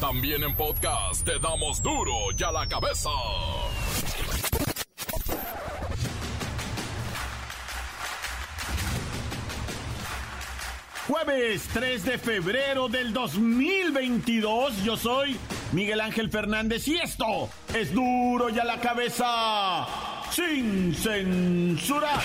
También en podcast te damos duro y a la cabeza. Jueves 3 de febrero del 2022, yo soy Miguel Ángel Fernández y esto es duro y a la cabeza, sin censura.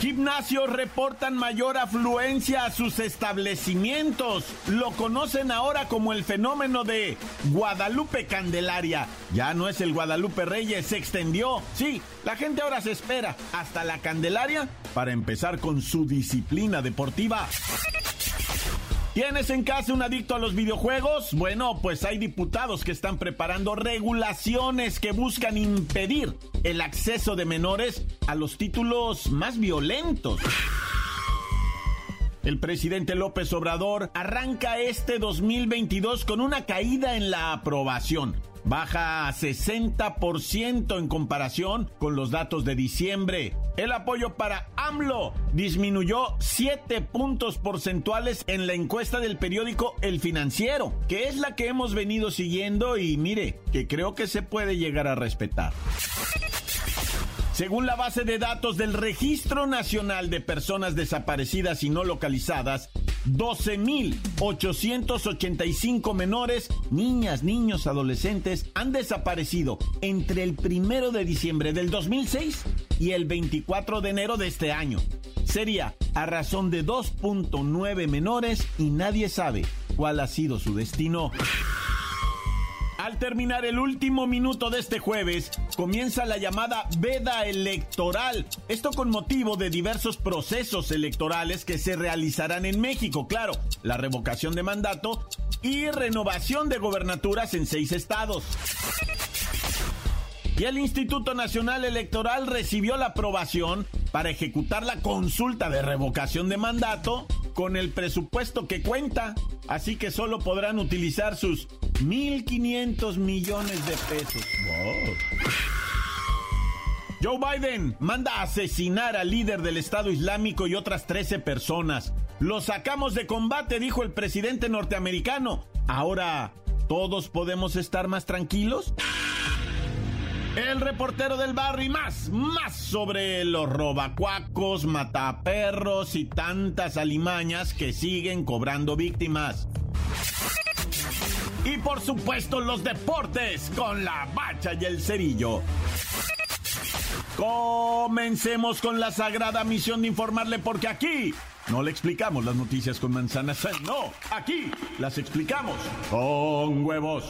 Gimnasios reportan mayor afluencia a sus establecimientos. Lo conocen ahora como el fenómeno de Guadalupe Candelaria. Ya no es el Guadalupe Reyes, se extendió. Sí, la gente ahora se espera hasta la Candelaria para empezar con su disciplina deportiva. ¿Tienes en casa un adicto a los videojuegos? Bueno, pues hay diputados que están preparando regulaciones que buscan impedir el acceso de menores a los títulos más violentos. El presidente López Obrador arranca este 2022 con una caída en la aprobación baja a 60% en comparación con los datos de diciembre. El apoyo para AMLO disminuyó 7 puntos porcentuales en la encuesta del periódico El Financiero, que es la que hemos venido siguiendo y mire, que creo que se puede llegar a respetar. Según la base de datos del Registro Nacional de Personas Desaparecidas y No Localizadas, 12.885 menores, niñas, niños, adolescentes han desaparecido entre el primero de diciembre del 2006 y el 24 de enero de este año. Sería a razón de 2.9 menores y nadie sabe cuál ha sido su destino. Al terminar el último minuto de este jueves, comienza la llamada veda electoral. Esto con motivo de diversos procesos electorales que se realizarán en México. Claro, la revocación de mandato y renovación de gobernaturas en seis estados. Y el Instituto Nacional Electoral recibió la aprobación para ejecutar la consulta de revocación de mandato con el presupuesto que cuenta. Así que solo podrán utilizar sus 1.500 millones de pesos. Joe Biden manda a asesinar al líder del Estado Islámico y otras 13 personas. Lo sacamos de combate, dijo el presidente norteamericano. Ahora, ¿todos podemos estar más tranquilos? El reportero del barrio y más, más sobre los robacuacos, mataperros y tantas alimañas que siguen cobrando víctimas. Y por supuesto los deportes con la bacha y el cerillo. Comencemos con la sagrada misión de informarle porque aquí no le explicamos las noticias con manzanas, no, aquí las explicamos con huevos.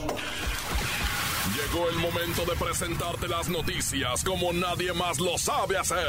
Llegó el momento de presentarte las noticias como nadie más lo sabe hacer.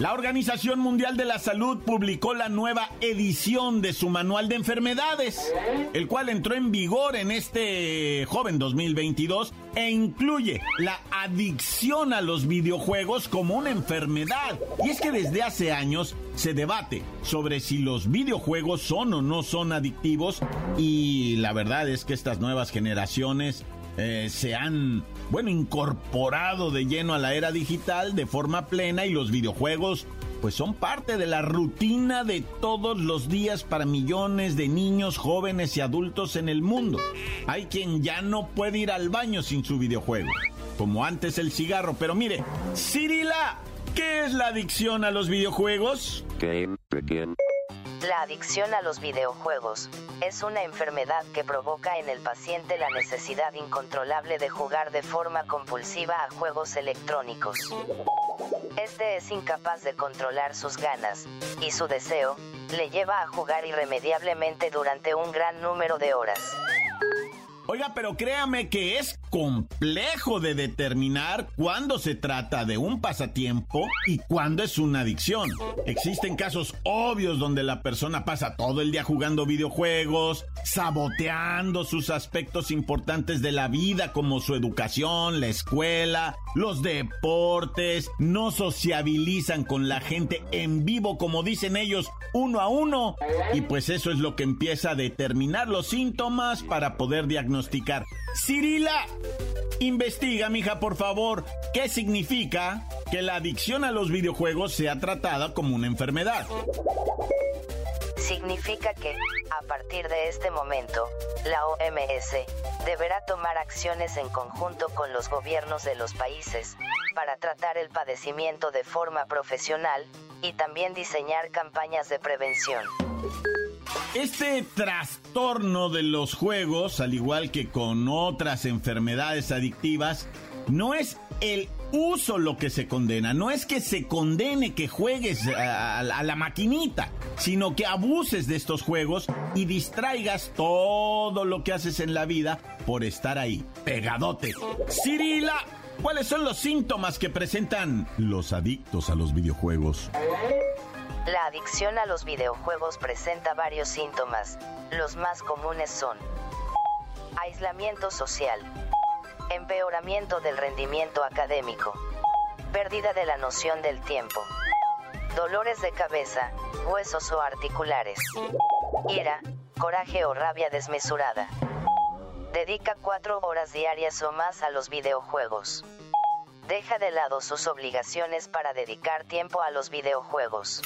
La Organización Mundial de la Salud publicó la nueva edición de su manual de enfermedades, el cual entró en vigor en este joven 2022 e incluye la adicción a los videojuegos como una enfermedad. Y es que desde hace años se debate sobre si los videojuegos son o no son adictivos y la verdad es que estas nuevas generaciones eh, se han, bueno, incorporado de lleno a la era digital de forma plena y los videojuegos pues son parte de la rutina de todos los días para millones de niños, jóvenes y adultos en el mundo. Hay quien ya no puede ir al baño sin su videojuego, como antes el cigarro, pero mire, Cirila, ¿qué es la adicción a los videojuegos? Game. La adicción a los videojuegos es una enfermedad que provoca en el paciente la necesidad incontrolable de jugar de forma compulsiva a juegos electrónicos. Este es incapaz de controlar sus ganas, y su deseo, le lleva a jugar irremediablemente durante un gran número de horas. Oiga, pero créame que es complejo de determinar cuándo se trata de un pasatiempo y cuándo es una adicción. Existen casos obvios donde la persona pasa todo el día jugando videojuegos, saboteando sus aspectos importantes de la vida como su educación, la escuela, los deportes, no sociabilizan con la gente en vivo como dicen ellos, uno a uno. Y pues eso es lo que empieza a determinar los síntomas para poder diagnosticar. Cirila, investiga, mija, por favor, qué significa que la adicción a los videojuegos sea tratada como una enfermedad significa que, a partir de este momento, la OMS deberá tomar acciones en conjunto con los gobiernos de los países para tratar el padecimiento de forma profesional y también diseñar campañas de prevención. Este trastorno de los juegos, al igual que con otras enfermedades adictivas, no es el uso lo que se condena. No es que se condene que juegues a, la maquinita, sino que abuses de estos juegos y distraigas todo lo que haces en la vida por estar ahí, pegadote. Cirila, ¿cuáles son los síntomas que presentan los adictos a los videojuegos? La adicción a los videojuegos presenta varios síntomas. Los más comunes son aislamiento social, empeoramiento del rendimiento académico, pérdida de la noción del tiempo, dolores de cabeza, huesos o articulares, ira, coraje o rabia desmesurada. Dedica cuatro horas diarias o más a los videojuegos. Deja de lado sus obligaciones para dedicar tiempo a los videojuegos.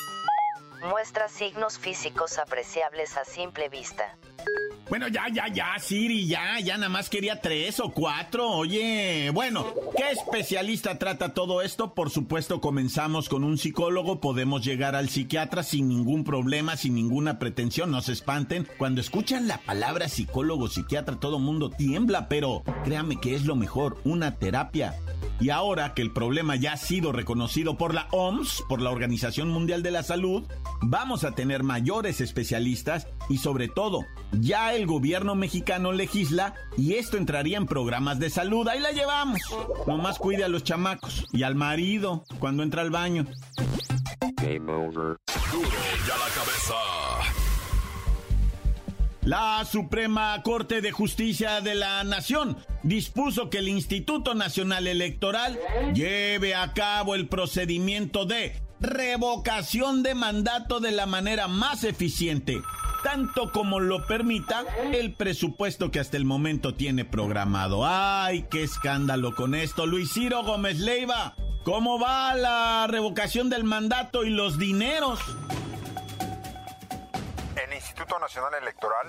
Muestra signos físicos apreciables a simple vista. Bueno, ya, ya, ya, Siri, ya, ya nada más quería tres o cuatro. Oye, bueno, ¿qué especialista trata todo esto? Por supuesto, comenzamos con un psicólogo, podemos llegar al psiquiatra sin ningún problema, sin ninguna pretensión, no se espanten. Cuando escuchan la palabra psicólogo, psiquiatra, todo mundo tiembla, pero créame que es lo mejor, una terapia y ahora que el problema ya ha sido reconocido por la OMS, por la Organización Mundial de la Salud, vamos a tener mayores especialistas y sobre todo, ya el gobierno mexicano legisla y esto entraría en programas de salud. Ahí la llevamos. Nomás cuide a los chamacos y al marido cuando entra al baño. Game over. Duro ya la cabeza. La Suprema Corte de Justicia de la Nación dispuso que el Instituto Nacional Electoral lleve a cabo el procedimiento de revocación de mandato de la manera más eficiente, tanto como lo permita el presupuesto que hasta el momento tiene programado. ¡Ay, qué escándalo con esto! Luis Ciro Gómez Leiva, ¿cómo va la revocación del mandato y los dineros? Instituto Nacional Electoral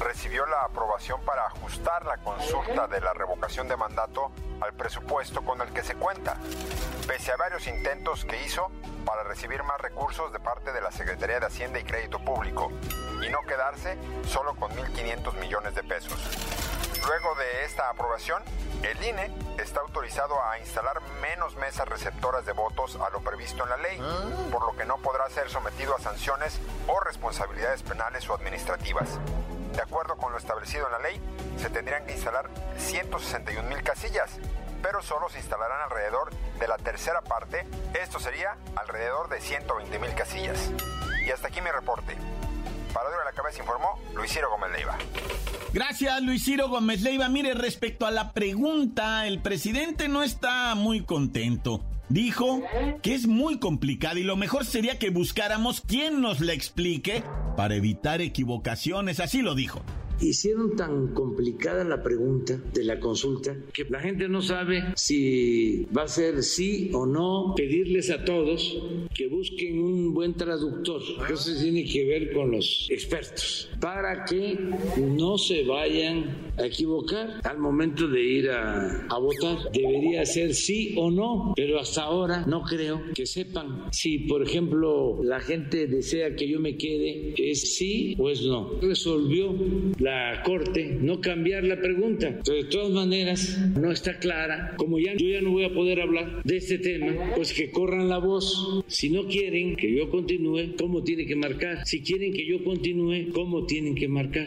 recibió la aprobación para ajustar la consulta de la revocación de mandato al presupuesto con el que se cuenta, pese a varios intentos que hizo para recibir más recursos de parte de la Secretaría de Hacienda y Crédito Público y no quedarse solo con 1.500 millones de pesos. Luego de esta aprobación, el INE está autorizado a instalar menos mesas receptoras de votos a lo previsto en la ley, por lo que no podrá ser sometido a sanciones o responsabilidades penales o administrativas. De acuerdo con lo establecido en la ley, se tendrían que instalar 161 mil casillas, pero solo se instalarán alrededor de la tercera parte, esto sería alrededor de 120 mil casillas. Y hasta aquí mi reporte. Para de la Cabeza informó Luis Ciro Gómez Leiva. Gracias, Luis Ciro Gómez Leiva. Mire, respecto a la pregunta, el presidente no está muy contento. Dijo que es muy complicada y lo mejor sería que buscáramos quien nos la explique para evitar equivocaciones. Así lo dijo. Hicieron tan complicada la pregunta de la consulta que la gente no sabe si va a ser sí o no. Pedirles a todos que busquen un buen traductor. Eso tiene que ver con los expertos para que no se vayan a equivocar al momento de ir a, a votar. Debería ser sí o no, pero hasta ahora no creo que sepan si, por ejemplo, la gente desea que yo me quede, es sí o es no. Resolvió la Corte no cambiar la pregunta. de todas maneras, no está clara. Como ya yo ya no voy a poder hablar de este tema, pues que corran la voz. Si no quieren que yo continúe, ¿cómo tiene que marcar? Si quieren que yo continúe, ¿cómo tienen que marcar?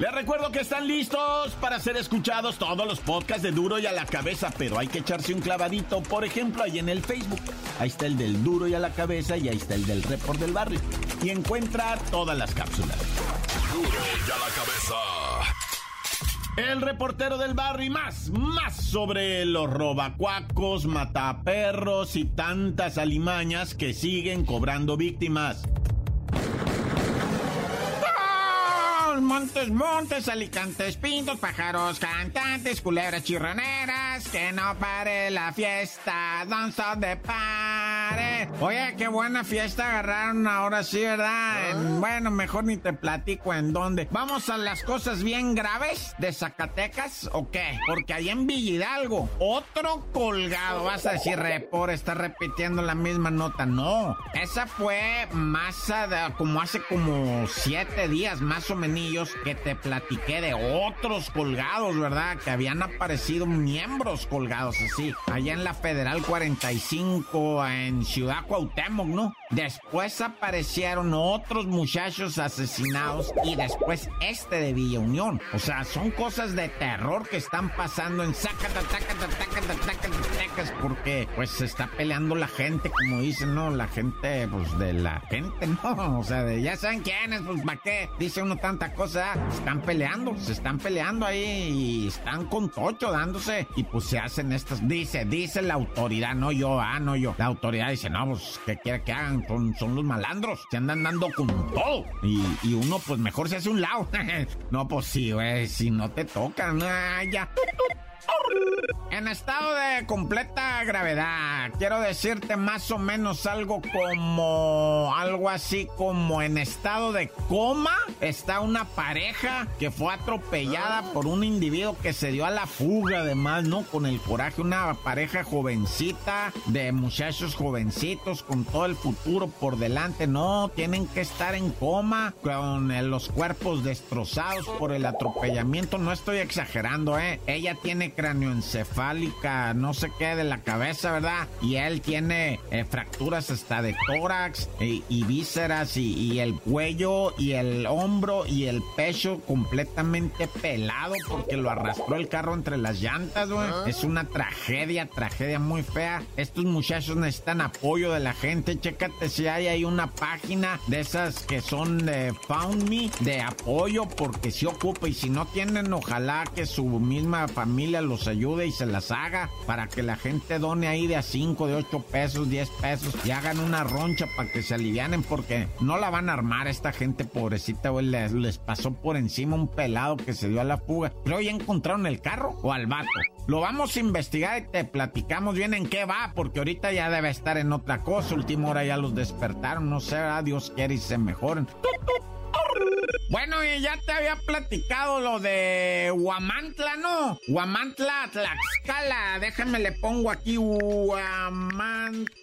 Les recuerdo que están listos para ser escuchados todos los podcasts de Duro y a la cabeza, pero hay que echarse un clavadito, por ejemplo, ahí en el Facebook. Ahí está el del Duro y a la cabeza y ahí está el del Report del Barrio. Y encuentra todas las cápsulas. Duro y a la cabeza. El reportero del barrio y más, más sobre los robacuacos, mataperros y tantas alimañas que siguen cobrando víctimas. Montes, montes, alicantes, pintos, pájaros, cantantes, culebras chirroneras, que no pare la fiesta, danza de Oye, qué buena fiesta agarraron ahora sí, ¿verdad? bueno, mejor ni te platico en dónde. Vamos a las cosas bien graves de Zacatecas, ¿o qué? Porque ahí en Villidalgo, otro colgado, vas a decir, repor, está repitiendo la misma nota. No, esa fue más como hace como siete días, más o menos que te platiqué de otros colgados, ¿verdad? Que habían aparecido miembros colgados así, allá en la Federal 45, en Ciudad Cuauhtémoc, ¿no? Después aparecieron otros muchachos asesinados y después este de Villa Unión. O sea, son cosas de terror que están pasando en Zacatecas porque pues se está peleando la gente, como dicen, ¿no? La gente, pues de la gente, ¿no? O sea, de ya saben quiénes, pues ¿para qué? Dice uno tanta cosa, están peleando, se están peleando ahí y están con tocho dándose y pues se hacen estas, dice, dice la autoridad, no yo, ah, no yo. La autoridad dice, no, pues, ¿qué quiere que hagan? son, los malandros, se andan dando con todo. Y, uno, pues mejor se hace un lado. no, pues si no te tocan, ah, ya. En estado de completa gravedad, quiero decirte más o menos algo como, algo así como en estado de coma, está una pareja que fue atropellada por un individuo que se dio a la fuga, además, ¿no? Con el coraje, una pareja jovencita, de muchachos jovencitos, con todo el futuro por delante, no, tienen que estar en coma, con los cuerpos destrozados por el atropellamiento, no estoy exagerando, ¿eh? Ella tiene no sé qué, de la cabeza, ¿verdad? Y él tiene eh, fracturas hasta de tórax eh, y vísceras y, el cuello y el hombro y el pecho completamente pelado porque lo arrastró el carro entre las llantas, güey. Ah. Es una tragedia, tragedia muy fea. Estos muchachos necesitan apoyo de la gente. Chécate si hay ahí una página de esas que son de Found Me, de apoyo, porque si ocupa y si no tienen, ojalá que su misma familia los ayude y se las haga para que la gente done ahí de a 5, de 8 pesos, 10 pesos y hagan una roncha para que se alivianen porque no la van a armar esta gente pobrecita, güey. Les, les pasó por encima un pelado que se dio a la fuga. Pero ya encontraron el carro o al vato. Lo vamos a investigar y te platicamos bien en qué va, porque ahorita ya debe estar en otra cosa. Última hora ya los despertaron, no sé, Dios quiere y se mejoren. Bueno, y ya te había platicado lo de Huamantla, ¿no? Huamantla, Tlaxcala. Déjame le pongo aquí Huamantla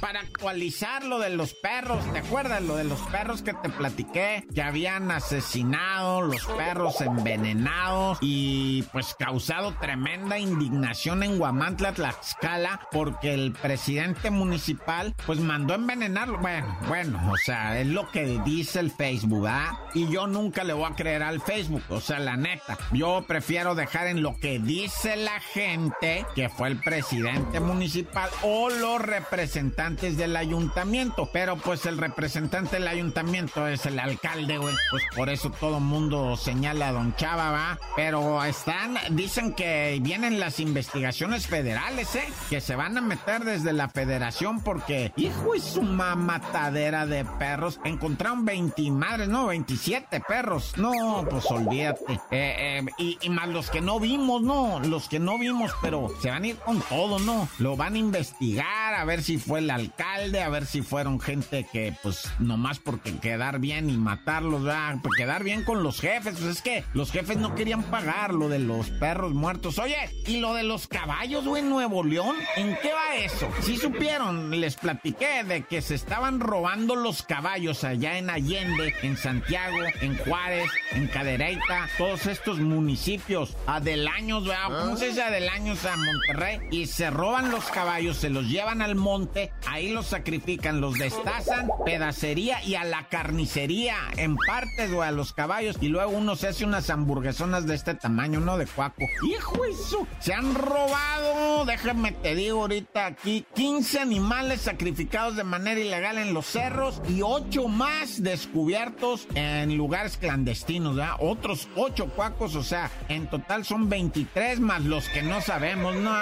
para actualizar lo de los perros. ¿Te acuerdas lo de los perros que te platiqué? Que habían asesinado, los perros envenenados y pues causado tremenda indignación en Guamantla, Tlaxcala, porque el presidente municipal pues mandó envenenarlo. Bueno, bueno, o sea, es lo que dice el Facebook, ¿ah? Y yo nunca le voy a creer al Facebook, o sea, la neta. Yo prefiero dejar en lo que dice la gente que fue el presidente municipal o lo representantes del ayuntamiento. Pero pues el representante del ayuntamiento es el alcalde, güey. Pues por eso todo mundo señala a don Chava, va. Pero están, dicen que vienen las investigaciones federales, ¿eh? Que se van a meter desde la federación porque, hijo, es una matadera de perros. Encontraron 20 madres, no, 27 perros. No, pues olvídate. Eh, eh, y más los que no vimos, no, los que no vimos, pero se van a ir con todo, ¿no? Lo van a investigar, a ver ver si fue el alcalde, a ver si fueron gente que, pues, nomás porque quedar bien y matarlos, ¿verdad? Pues quedar bien con los jefes. Pues es que los jefes no querían pagar lo de los perros muertos. Oye, ¿y lo de los caballos, güey, en Nuevo León? ¿En qué va eso? Si supieron, les platiqué de que se estaban robando los caballos allá en Allende, en Santiago, en Juárez, en Cadereyta, todos estos municipios, adelaños, ¿verdad? ¿Cómo se dice adelaños a Monterrey? Y se roban los caballos, se los llevan al monte, ahí los sacrifican, los destazan, pedacería y a la carnicería, en partes, güey, a los caballos, y luego uno se hace unas hamburguesonas de este tamaño, ¿no? De cuaco. ¡Hijo eso! Se han robado, déjame te digo ahorita aquí, 15 animales sacrificados de manera ilegal en los cerros y 8 más descubiertos en lugares clandestinos, ¿verdad? Otros 8 cuacos, o sea, en total son 23 más los que no sabemos. No,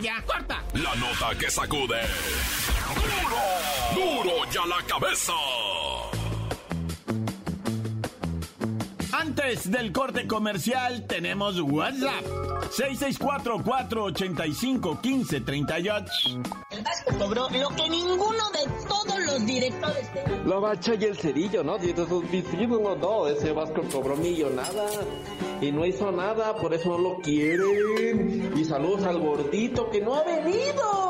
ya, corta. La nota que sacude. ¡Duro! ¡Duro ya la cabeza! Antes del corte comercial tenemos WhatsApp. 664-485-1538. El Vasco cobró lo que ninguno de todos los directores La bacha y el cerillo, ¿no? Y esos o no, ese Vasco cobró millonada y no hizo nada, por eso no lo quieren. Y saludos al gordito que no ha venido,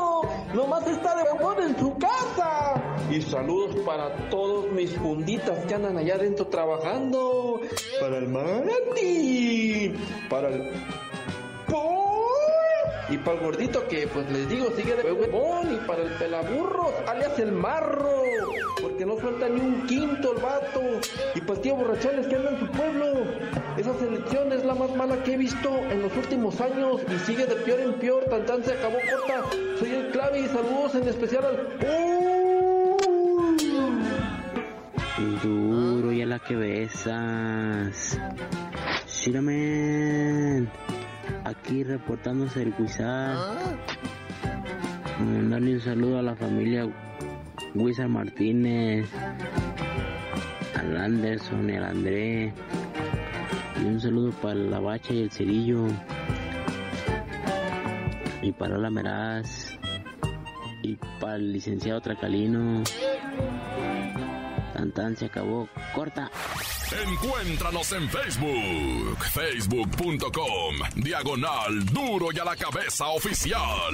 nomás está de favor en su casa. Y saludos para todos mis funditas que andan allá adentro trabajando. Para el Mati, para el y para el gordito que, pues les digo, sigue de huevón. Y para el pelaburros, alias el marro. Ni un quinto el vato. Y el tío borrachones que anda en su pueblo. Esa selección es la más mala que he visto en los últimos años. Y sigue de peor en peor. Tan tan se acabó corta. Soy el clave y saludos en especial al... Duro y a la que besas. Shiramen aquí reportándose el Guizar. Mandarle un saludo a la familia Guizar Martínez, al Anderson al André. Y un saludo para la bacha y el cerillo. Y para la Meraz. Y para el licenciado Tracalino. Tan se acabó. Corta. Encuéntranos en Facebook, facebook.com, diagonal duro y a la cabeza oficial.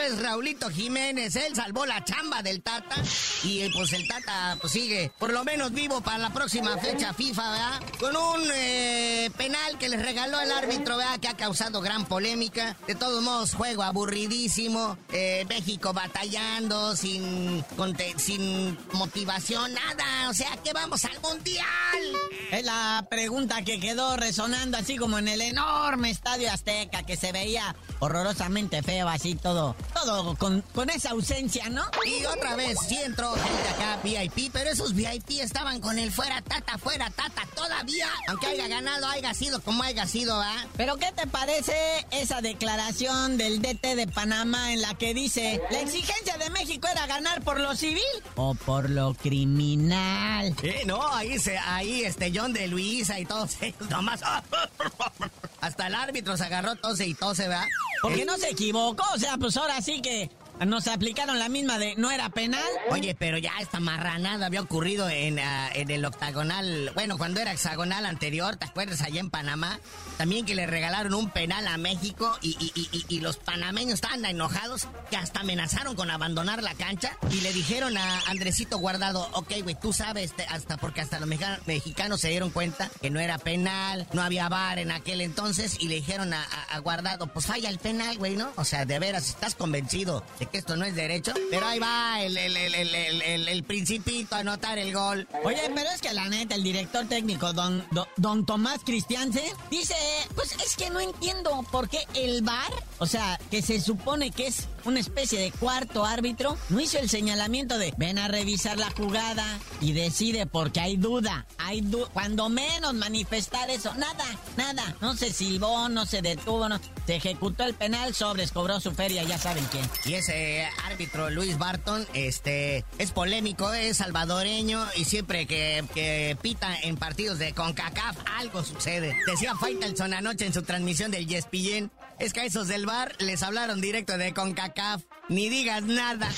Raulito Jiménez. Él salvó la chamba del Tata. Y eh, pues el Tata pues, sigue por lo menos vivo para la próxima fecha FIFA, ¿verdad? Con un eh, penal que les regaló el árbitro, ¿verdad? Que ha causado gran polémica. De todos modos, juego aburridísimo. Eh, México batallando, sin, sin motivación, nada. O sea, que vamos al Mundial. Es la pregunta que quedó resonando así como en el enorme estadio Azteca que se veía horrorosamente feo, así todo, todo con, con esa ausencia, ¿no? Y otra vez, sí entró gente acá VIP, pero esos VIP estaban con el fuera tata, fuera tata todavía, aunque haya ganado, haya sido como haya sido, ¿ah? Pero ¿qué te parece esa declaración del DT de Panamá en la que dice, la exigencia de México era ganar por lo civil o por lo criminal? Eh, no, ahí se, ahí este John de Luisa y todos ellos nomás. Hasta el árbitro se agarró tose y tose, ¿verdad? Porque no se equivocó, o sea, pues ahora sí que nos aplicaron la misma de no era penal. Oye, pero ya esta marranada había ocurrido en, ah, en el octagonal, bueno, cuando era hexagonal anterior, ¿te acuerdas? Allá en Panamá. También que le regalaron un penal a México y, y, los panameños estaban enojados que hasta amenazaron con abandonar la cancha y le dijeron a Andresito Guardado, ok, güey, tú sabes, hasta porque hasta los mexicanos se dieron cuenta que no era penal, no había bar en aquel entonces y le dijeron a, a Guardado, pues falla el penal, güey, ¿no? O sea, de veras, estás convencido de que esto no es derecho, pero ahí va el, el, el, el, principito a anotar el gol. Oye, pero es que la neta, el director técnico, don, don, Tomás Cristianse, dice, pues es que no entiendo por qué el bar o sea, que se supone que es una especie de cuarto árbitro, no hizo el señalamiento de ven a revisar la jugada y decide porque hay duda, hay cuando menos manifestar eso, nada, nada, no se silbó, no se detuvo, no, se ejecutó el penal, sobres, cobró su feria, ya saben quién. Y ese árbitro Luis Barton, este, es polémico, es salvadoreño y siempre que, que pita en partidos de CONCACAF algo sucede. Decía Faitelson anoche en su transmisión del ESPN, es que a esos del bar les hablaron directo de CONCACAF, ni digas nada.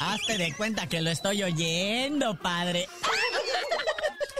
Hazte de cuenta que lo estoy oyendo, padre.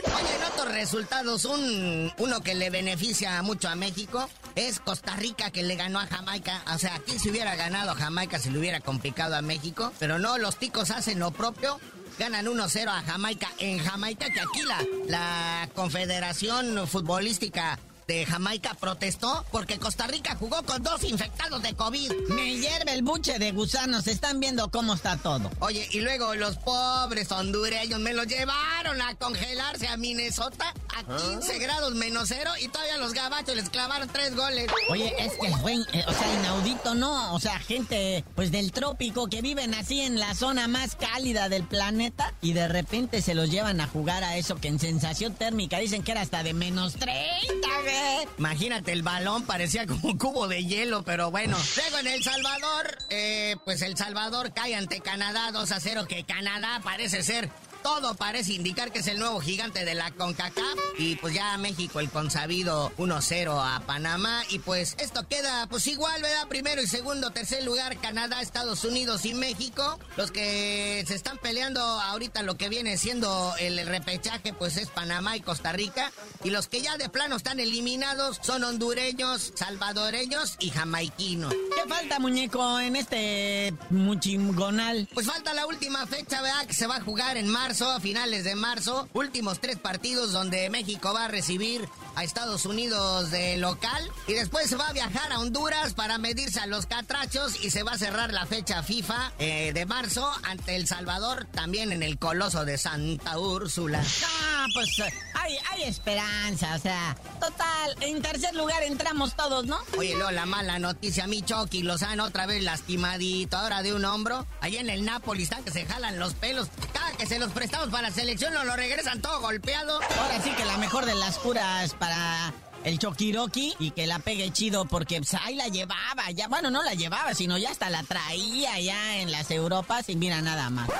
Oye, en otros resultados, un, uno que le beneficia mucho a México es Costa Rica que le ganó a Jamaica. O sea, aquí se hubiera ganado a Jamaica si le hubiera complicado a México. Pero no, los ticos hacen lo propio. Ganan 1-0 a Jamaica en Jamaica, que aquí la, la Confederación Futbolística de Jamaica protestó porque Costa Rica jugó con dos infectados de COVID. Me hierve el buche de gusanos, están viendo cómo está todo. Oye, y luego los pobres hondureños me los llevaron a congelarse a Minnesota a 15 grados menos cero y todavía los gabachos les clavaron tres goles. Oye, es que fue, eh, o sea, inaudito, ¿no? O sea, gente, pues del trópico que viven así en la zona más cálida del planeta y de repente se los llevan a jugar a eso que en sensación térmica dicen que era hasta de menos 30, güey. Imagínate, el balón parecía como un cubo de hielo, pero bueno. Luego en El Salvador, eh, pues El Salvador cae ante Canadá 2 a 0, que Canadá parece ser todo parece indicar que es el nuevo gigante de la CONCACAF. Y pues ya México el consabido 1-0 a Panamá. Y pues esto queda pues igual, ¿verdad? Primero y segundo, tercer lugar Canadá, Estados Unidos y México. Los que se están peleando ahorita lo que viene siendo el repechaje pues es Panamá y Costa Rica. Y los que ya de plano están eliminados son hondureños, salvadoreños y jamaiquinos. ¿Qué falta, muñeco, en este muchingonal? Pues falta la última fecha, ¿verdad? Que se va a jugar en marzo a finales de marzo, últimos tres partidos donde México va a recibir a Estados Unidos de local y después se va a viajar a Honduras para medirse a los catrachos y se va a cerrar la fecha FIFA eh, de marzo ante El Salvador, también en el Coloso de Santa Úrsula. Ah, pues hay, hay esperanza, o sea, total, en tercer lugar entramos todos, ¿no? Oye, luego la mala noticia, mi Chucky Lozano otra vez lastimadito, ahora de un hombro, allá en el Napoli están que se jalan los pelos, cada que se los prestamos para la selección nos lo regresan todo golpeado. Ahora sí que la mejor de las curas para el Chokiroki y que la pegue chido porque pues, ahí la llevaba, ya, bueno, no la llevaba, sino ya hasta la traía ya en las Europas y mira nada más.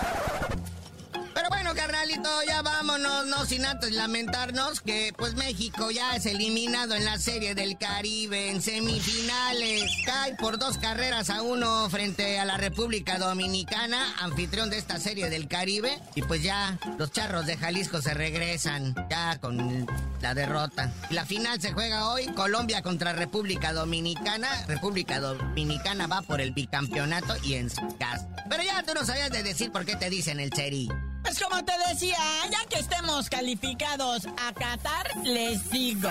Carnalito, ya vámonos, no sin antes lamentarnos que pues México ya es eliminado en la Serie del Caribe en semifinales. Cae por dos carreras a uno frente a la República Dominicana, anfitrión de esta Serie del Caribe. Y pues ya los charros de Jalisco se regresan ya con la derrota. La final se juega hoy, Colombia contra República Dominicana. República Dominicana va por el bicampeonato y en su casa. Pero ya tú no sabías de decir por qué te dicen el Cheri. Pues como te decía, ya que estemos calificados a Qatar, les digo.